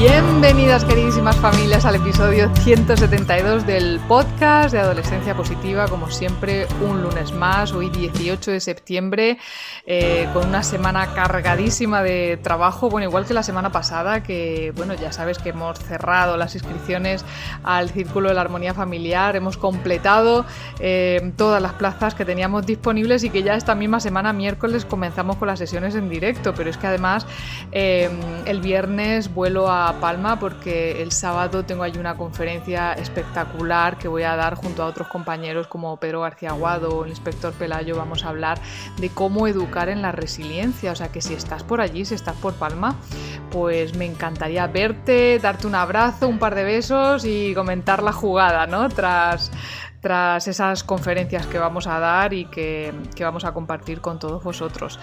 Bienvenidas queridísimas familias al episodio 172 del podcast de Adolescencia Positiva, como siempre un lunes más, hoy 18 de septiembre, eh, con una semana cargadísima de trabajo, bueno, igual que la semana pasada, que bueno, ya sabes que hemos cerrado las inscripciones al Círculo de la Armonía Familiar, hemos completado eh, todas las plazas que teníamos disponibles y que ya esta misma semana, miércoles, comenzamos con las sesiones en directo, pero es que además eh, el viernes vuelo a Palma porque el sábado tengo ahí una conferencia espectacular que voy a dar junto a otros compañeros como Pedro García Aguado o el inspector Pelayo. Vamos a hablar de cómo educar en la resiliencia. O sea que si estás por allí, si estás por Palma, pues me encantaría verte, darte un abrazo, un par de besos y comentar la jugada, ¿no? Tras tras esas conferencias que vamos a dar y que, que vamos a compartir con todos vosotros.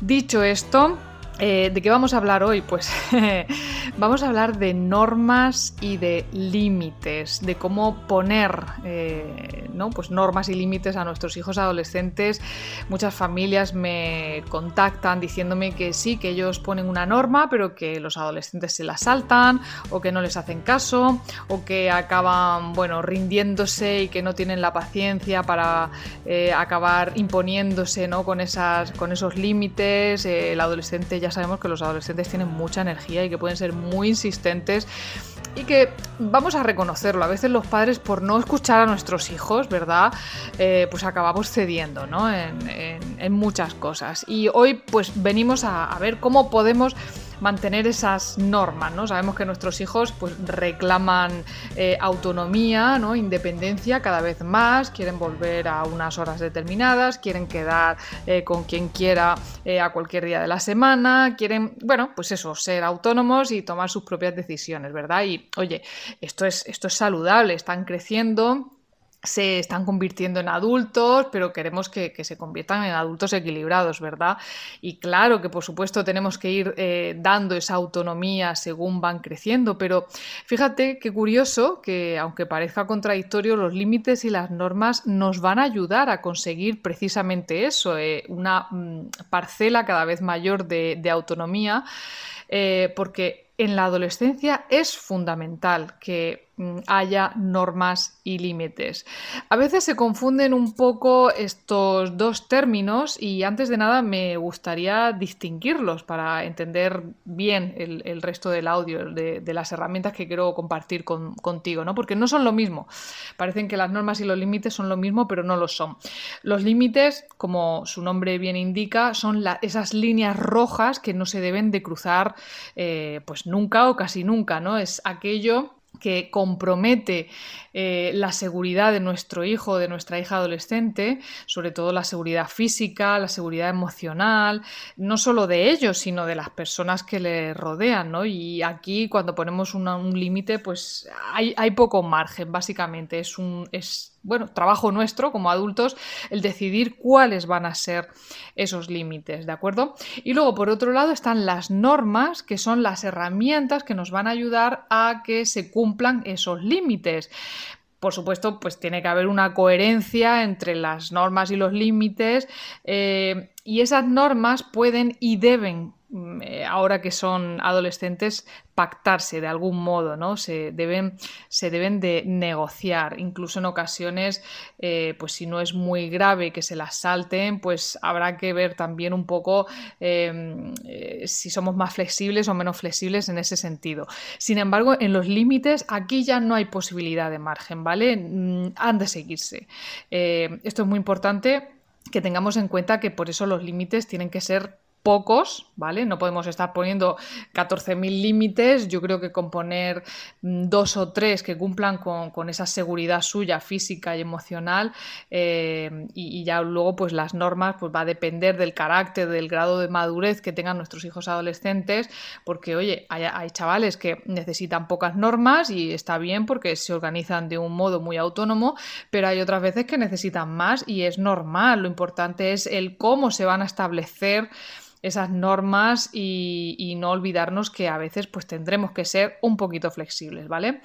Dicho esto, eh, ¿De qué vamos a hablar hoy? Pues vamos a hablar de normas y de límites, de cómo poner eh, ¿no? pues normas y límites a nuestros hijos adolescentes. Muchas familias me contactan diciéndome que sí, que ellos ponen una norma, pero que los adolescentes se la saltan, o que no les hacen caso, o que acaban bueno, rindiéndose y que no tienen la paciencia para eh, acabar imponiéndose ¿no? con, esas, con esos límites. el adolescente ya ya sabemos que los adolescentes tienen mucha energía y que pueden ser muy insistentes y que vamos a reconocerlo, a veces los padres por no escuchar a nuestros hijos, ¿verdad? Eh, pues acabamos cediendo, ¿no? En, muchas cosas. Y hoy pues venimos a ver cómo podemos mantener esas normas, ¿no? Sabemos que nuestros hijos pues reclaman eh, autonomía, ¿no? Independencia cada vez más, quieren volver a unas horas determinadas, quieren quedar eh, con quien quiera eh, a cualquier día de la semana, quieren, bueno, pues eso, ser autónomos y tomar sus propias decisiones, ¿verdad? Y oye, esto es, esto es saludable, están creciendo se están convirtiendo en adultos, pero queremos que, se conviertan en adultos equilibrados, ¿verdad? Y claro que por supuesto tenemos que ir eh, dando esa autonomía según van creciendo, pero fíjate qué curioso que aunque parezca contradictorio, los límites y las normas nos van a ayudar a conseguir precisamente eso, eh, una mm, parcela cada vez mayor de, autonomía, eh, porque en la adolescencia es fundamental que haya normas y límites. A veces se confunden un poco estos dos términos y antes de nada me gustaría distinguirlos para entender bien el, resto del audio, de, las herramientas que quiero compartir contigo, ¿no? porque no son lo mismo. Parecen que las normas y los límites son lo mismo, pero no lo son. Los límites, como su nombre bien indica, son esas líneas rojas que no se deben de cruzar eh, pues nunca o casi nunca, ¿no? Es aquello que compromete eh, la seguridad de nuestro hijo, de nuestra hija adolescente, sobre todo la seguridad física, la seguridad emocional, no solo de ellos, sino de las personas que le rodean, ¿no? Y aquí cuando ponemos un límite, pues hay, hay, poco margen, básicamente. Es un, es bueno, trabajo nuestro como adultos el decidir cuáles van a ser esos límites, ¿de acuerdo? Y luego, por otro lado, están las normas, que son las herramientas que nos van a ayudar a que se cumplan esos límites. Por supuesto, pues tiene que haber una coherencia entre las normas y los límites eh, y esas normas pueden y deben Mm, eh, ahora que son adolescentes, pactarse de algún modo, ¿no? Se deben, se deben de negociar. Incluso en ocasiones, eh, pues si no es muy grave que se las salten, pues habrá que ver también un poco em, eh, si somos más flexibles o menos flexibles en ese sentido. Sin embargo, en los límites, aquí ya no hay posibilidad de margen, ¿vale? Mm, han de seguirse. esto es muy importante que tengamos en cuenta que por eso los límites tienen que ser pocos, ¿vale? No podemos estar poniendo 14.000 límites. Yo creo que con poner mm, dos o tres que cumplan con, esa seguridad suya física y emocional eh, y, ya luego pues las normas pues va a depender del carácter, del grado de madurez que tengan nuestros hijos adolescentes, porque oye, hay, hay chavales que necesitan pocas normas y está bien porque se organizan de un modo muy autónomo, pero hay otras veces que necesitan más y es normal. Lo importante es el cómo se van a establecer esas normas y, no olvidarnos que a veces pues tendremos que ser un poquito flexibles, ¿vale?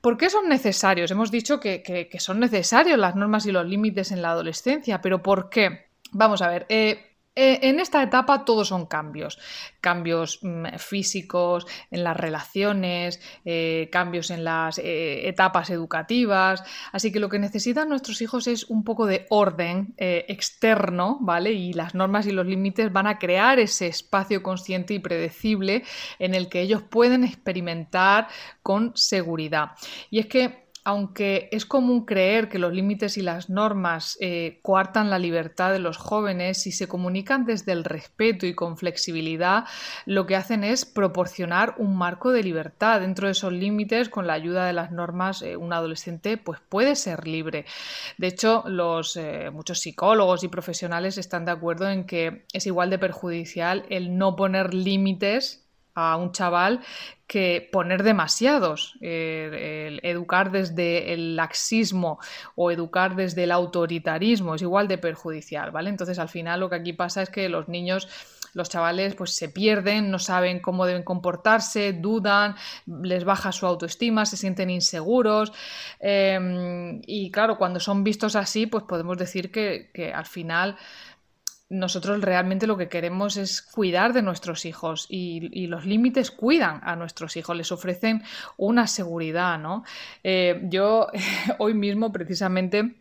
¿Por qué son necesarios? Hemos dicho que, son necesarios las normas y los límites en la adolescencia, pero ¿por qué? Vamos a ver, eh, eh, en esta etapa todos son cambios, cambios mm, físicos, en las relaciones, eh, cambios en las eh, etapas educativas, así que lo que necesitan nuestros hijos es un poco de orden externo, ¿vale? Y las normas y los límites van a crear ese espacio consciente y predecible en el que ellos pueden experimentar con seguridad. Y es que aunque es común creer que los límites y las normas eh, coartan la libertad de los jóvenes, si se comunican desde el respeto y con flexibilidad, lo que hacen es proporcionar un marco de libertad. Dentro de esos límites, con la ayuda de las normas, eh, un adolescente pues, puede ser libre. De hecho, los, eh, muchos psicólogos y profesionales están de acuerdo en que es igual de perjudicial el no poner límites a un chaval que poner demasiados, eh, educar desde el laxismo o educar desde el autoritarismo es igual de perjudicial, ¿vale? Entonces al final lo que aquí pasa es que los niños los chavales pues se pierden, no saben cómo deben comportarse, dudan, les baja su autoestima, se sienten inseguros em, y claro, cuando son vistos así pues podemos decir que, que al final nosotros realmente lo que queremos es cuidar de nuestros hijos y, los límites cuidan a nuestros hijos, les ofrecen una seguridad, ¿no? Eh, yo hoy mismo precisamente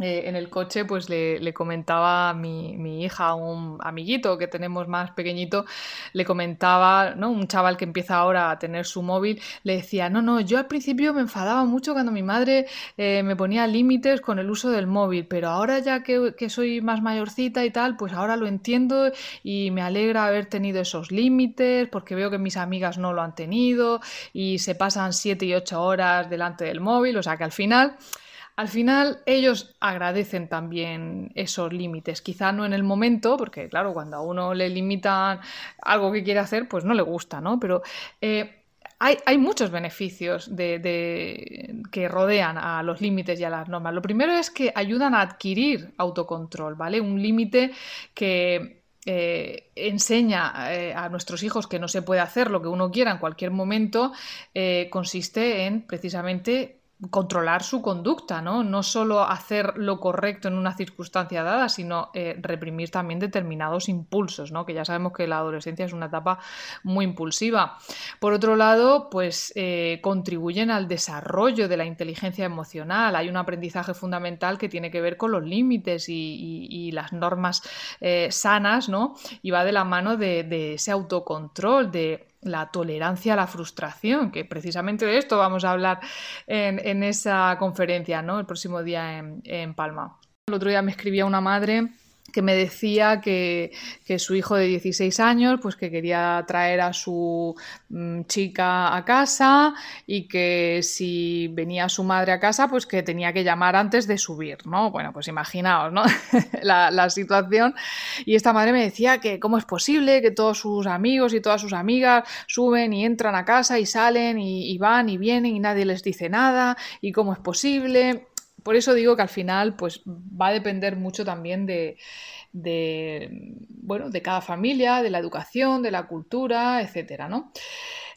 eh, en el coche pues le, comentaba a mi, hija, un amiguito que tenemos más pequeñito, le comentaba, ¿no? Un chaval que empieza ahora a tener su móvil, le decía, no, no, yo al principio me enfadaba mucho cuando mi madre eh, me ponía límites con el uso del móvil, pero ahora ya que, que, soy más mayorcita y tal, pues ahora lo entiendo y me alegra haber tenido esos límites porque veo que mis amigas no lo han tenido y se pasan siete y ocho horas delante del móvil, o sea que al final al final ellos agradecen también esos límites, quizá no en el momento, porque claro, cuando a uno le limitan algo que quiere hacer, pues no le gusta, ¿no? Pero eh, hay, muchos beneficios que rodean a los límites y a las normas. Lo primero es que ayudan a adquirir autocontrol, ¿vale? Un límite que eh, enseña eh, a nuestros hijos que no se puede hacer lo que uno quiera en cualquier momento, consiste en precisamente controlar su conducta, ¿no? No solo hacer lo correcto en una circunstancia dada, sino eh, reprimir también determinados impulsos, ¿no? Que ya sabemos que la adolescencia es una etapa muy impulsiva. Por otro lado, pues eh, contribuyen al desarrollo de la inteligencia emocional. Hay un aprendizaje fundamental que tiene que ver con los límites y, las normas eh, sanas, ¿no? Y va de la mano de ese autocontrol, de la tolerancia a la frustración, que precisamente de esto vamos a hablar en, esa conferencia, ¿no? El próximo día en, en Palma. El otro día me escribía una madre que me decía que, su hijo de 16 años, pues que quería traer a su mm, chica a casa y que si venía su madre a casa, pues que tenía que llamar antes de subir, ¿no? Bueno, pues imaginaos, ¿no? la, situación. Y esta madre me decía que cómo es posible que todos sus amigos y todas sus amigas suben y entran a casa y salen y, y van y vienen y nadie les dice nada y cómo es posible. Por eso digo que al final pues, va a depender mucho también de, bueno, de cada familia, de la educación, de la cultura, etcétera, ¿no?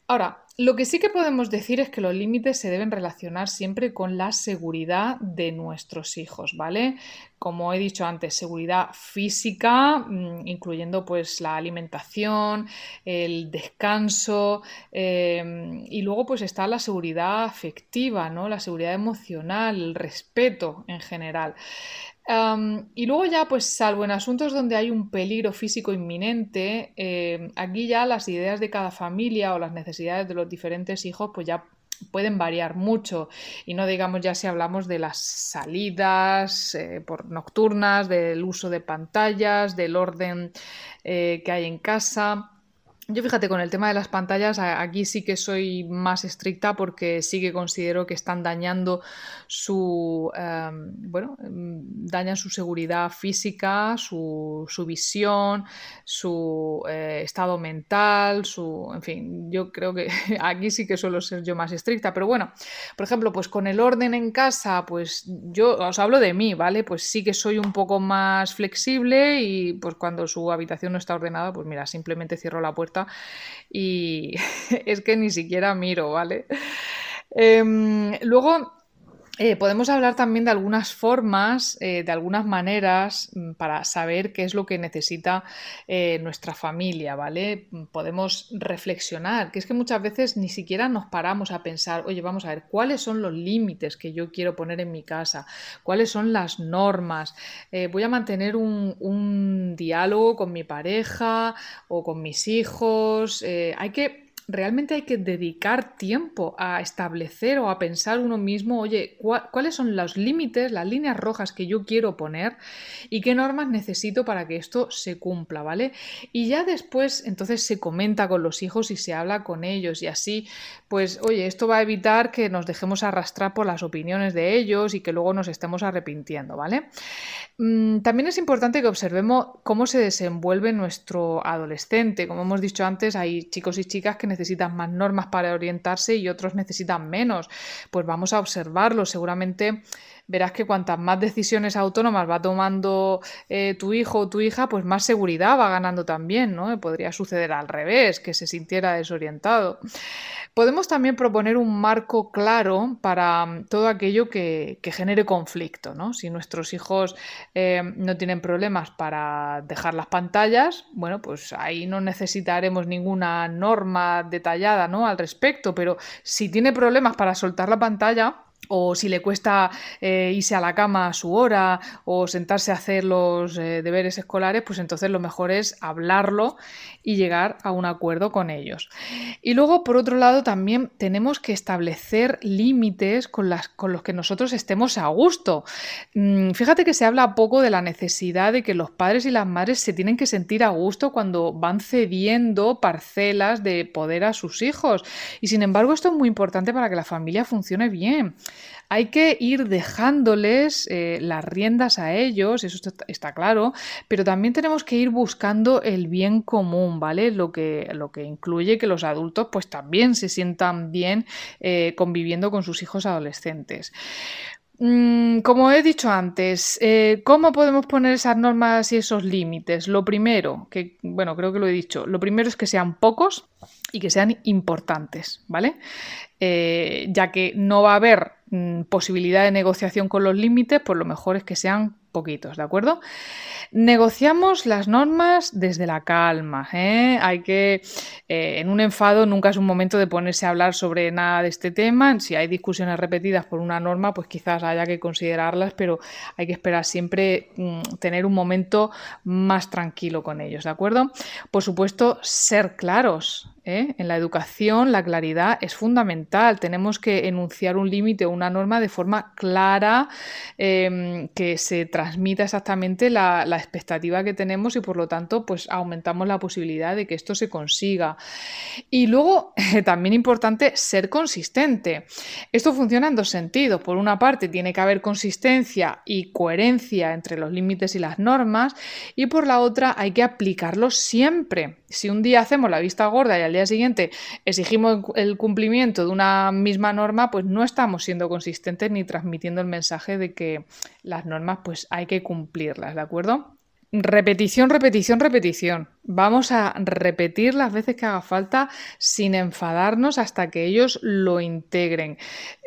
Ahora, lo que sí que podemos decir es que los límites se deben relacionar siempre con la seguridad de nuestros hijos, ¿vale? Como he dicho antes, seguridad física, mm, incluyendo pues la alimentación, el descanso em, y luego pues está la seguridad afectiva, ¿no? La seguridad emocional, el respeto en general y luego ya, pues salvo en asuntos donde hay un peligro físico inminente, em, aquí ya las ideas de cada familia o las necesidades de los diferentes hijos, pues ya pueden variar mucho y no digamos ya si hablamos de las salidas eh, por nocturnas, del uso de pantallas, del orden eh, que hay en casa. Yo fíjate, con el tema de las pantallas, aquí sí que soy más estricta porque sí que considero que están dañando su, em, bueno, em, dañan su seguridad física, su, visión, su eh, estado mental, su, en fin, yo creo que aquí sí que suelo ser yo más estricta. Pero bueno, por ejemplo, pues con el orden en casa, pues yo os hablo de mí, ¿vale? Pues sí que soy un poco más flexible y pues cuando su habitación no está ordenada, pues mira, simplemente cierro la puerta y es que ni siquiera miro, ¿vale? Em, luego, eh, podemos hablar también de algunas formas, eh, de algunas maneras mm, para saber qué es lo que necesita eh, nuestra familia, ¿vale? Podemos reflexionar, que es que muchas veces ni siquiera nos paramos a pensar, oye, vamos a ver, ¿cuáles son los límites que yo quiero poner en mi casa? ¿Cuáles son las normas? ¿Voy a mantener un, un, diálogo con mi pareja o con mis hijos? hay que realmente hay que dedicar tiempo a establecer o a pensar uno mismo, oye, ¿cuáles son los límites, las líneas rojas que yo quiero poner y qué normas necesito para que esto se cumpla, ¿vale? Y ya después entonces se comenta con los hijos y se habla con ellos y así, pues, oye, esto va a evitar que nos dejemos arrastrar por las opiniones de ellos y que luego nos estemos arrepintiendo, ¿vale? Mm, también es importante que observemos cómo se desenvuelve nuestro adolescente. Como hemos dicho antes, hay chicos y chicas que necesitan más normas para orientarse y otros necesitan menos. Pues vamos a observarlo. Seguramente verás que cuantas más decisiones autónomas va tomando eh, tu hijo o tu hija, pues más seguridad va ganando también, ¿no? Podría suceder al revés, que se sintiera desorientado. Podemos también proponer un marco claro para mm, todo aquello que, genere conflicto. ¿no? Si nuestros hijos eh, no tienen problemas para dejar las pantallas, bueno, pues ahí no necesitaremos ninguna norma detallada ¿no? al respecto, pero si tiene problemas para soltar la pantalla, o si le cuesta eh, irse a la cama a su hora o sentarse a hacer los eh, deberes escolares, pues entonces lo mejor es hablarlo y llegar a un acuerdo con ellos. Y luego, por otro lado, también tenemos que establecer límites con, los que nosotros estemos a gusto. Mm, fíjate que se habla poco de la necesidad de que los padres y las madres se tienen que sentir a gusto cuando van cediendo parcelas de poder a sus hijos. Y sin embargo, esto es muy importante para que la familia funcione bien. Hay que ir dejándoles eh, las riendas a ellos, eso está, claro, pero también tenemos que ir buscando el bien común, ¿vale? Lo que, lo que incluye que los adultos pues también se sientan bien eh, conviviendo con sus hijos adolescentes. Mm, como he dicho antes, eh, ¿cómo podemos poner esas normas y esos límites? Lo primero, que bueno, creo que lo he dicho, lo primero es que sean pocos y que sean importantes, ¿vale? ya que no va a haber Mm, posibilidad de negociación con los límites, pues lo mejor es que sean poquitos, ¿de acuerdo? Negociamos las normas desde la calma. ¿eh? Hay que, eh, en un enfado, nunca es un momento de ponerse a hablar sobre nada de este tema. Si hay discusiones repetidas por una norma, pues quizás haya que considerarlas, pero hay que esperar siempre mm, tener un momento más tranquilo con ellos, ¿de acuerdo? Por supuesto, ser claros. ¿Eh? En la educación, la claridad es fundamental. Tenemos que enunciar un límite o una norma de forma clara, em, que se transmita exactamente la, la expectativa que tenemos y por lo tanto pues aumentamos la posibilidad de que esto se consiga. Y luego también importante ser consistente. Esto funciona en dos sentidos. Por una parte tiene que haber consistencia y coherencia entre los límites y las normas y por la otra hay que aplicarlos siempre. Si un día hacemos la vista gorda y al día siguiente exigimos el cumplimiento de una misma norma, pues no estamos siendo consistentes ni transmitiendo el mensaje de que las normas pues hay que cumplirlas, ¿de acuerdo? Repetición, repetición, repetición. Vamos a repetir las veces que haga falta sin enfadarnos hasta que ellos lo integren.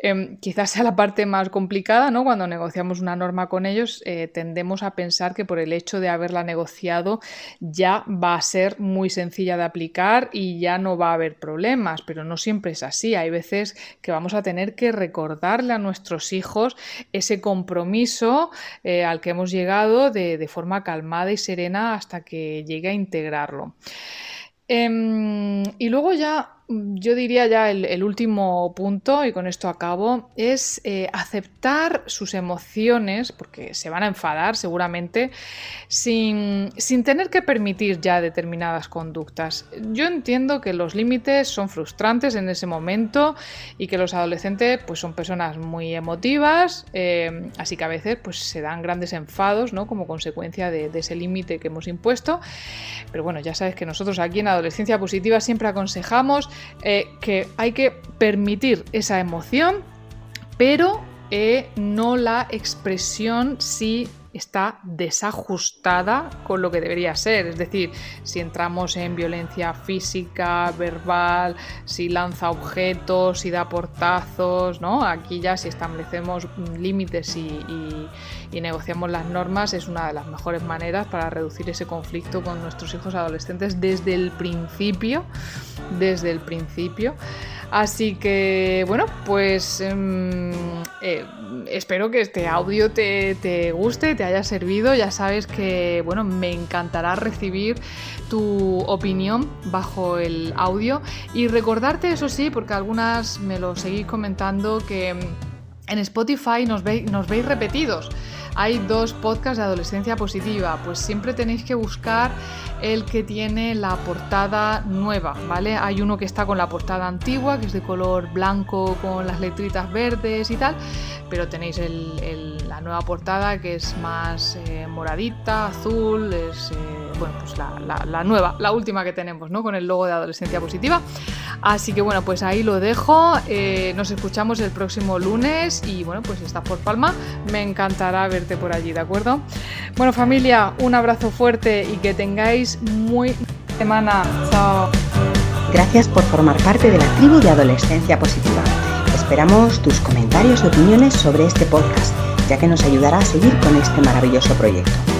Em, quizás sea la parte más complicada, ¿no? Cuando negociamos una norma con ellos, eh, tendemos a pensar que por el hecho de haberla negociado ya va a ser muy sencilla de aplicar y ya no va a haber problemas, pero no siempre es así. Hay veces que vamos a tener que recordarle a nuestros hijos ese compromiso eh, al que hemos llegado de, de forma calmada y serena hasta que llegue a integrar Em, y luego ya yo diría ya el, último punto, y con esto acabo, es eh, aceptar sus emociones, porque se van a enfadar seguramente, sin, sin, tener que permitir ya determinadas conductas. Yo entiendo que los límites son frustrantes en ese momento y que los adolescentes pues, son personas muy emotivas, eh, así que a veces pues, se dan grandes enfados ¿no? como consecuencia de, de ese límite que hemos impuesto. Pero bueno, ya sabes que nosotros aquí en Adolescencia Positiva siempre aconsejamos eh, que hay que permitir esa emoción, pero eh, no la expresión si está desajustada con lo que debería ser. Es decir, si entramos en violencia física, verbal, si lanza objetos, si da portazos, ¿no? Aquí ya si establecemos límites y, y, negociamos las normas es una de las mejores maneras para reducir ese conflicto con nuestros hijos adolescentes desde el principio. Desde el principio. Así que, bueno, pues em, eh, espero que este audio te, guste, te haya servido. Ya sabes que, bueno, me encantará recibir tu opinión bajo el audio. Y recordarte, eso sí, porque algunas me lo seguís comentando, que en Spotify nos veis repetidos hay dos podcasts de adolescencia positiva, pues siempre tenéis que buscar el que tiene la portada nueva, ¿vale? Hay uno que está con la portada antigua, que es de color blanco con las letritas verdes y tal, pero tenéis la nueva portada que es más eh, moradita, azul, es... Eh, bueno, pues la, nueva, la última que tenemos, ¿no? Con el logo de Adolescencia Positiva. Así que bueno, pues ahí lo dejo. Eh, nos escuchamos el próximo lunes y bueno, pues si estás por Palma, me encantará verte por allí, ¿de acuerdo? Bueno, familia, un abrazo fuerte y que tengáis muy semana. Chao. Gracias por formar parte de la tribu de Adolescencia Positiva. Esperamos tus comentarios y opiniones sobre este podcast, ya que nos ayudará a seguir con este maravilloso proyecto.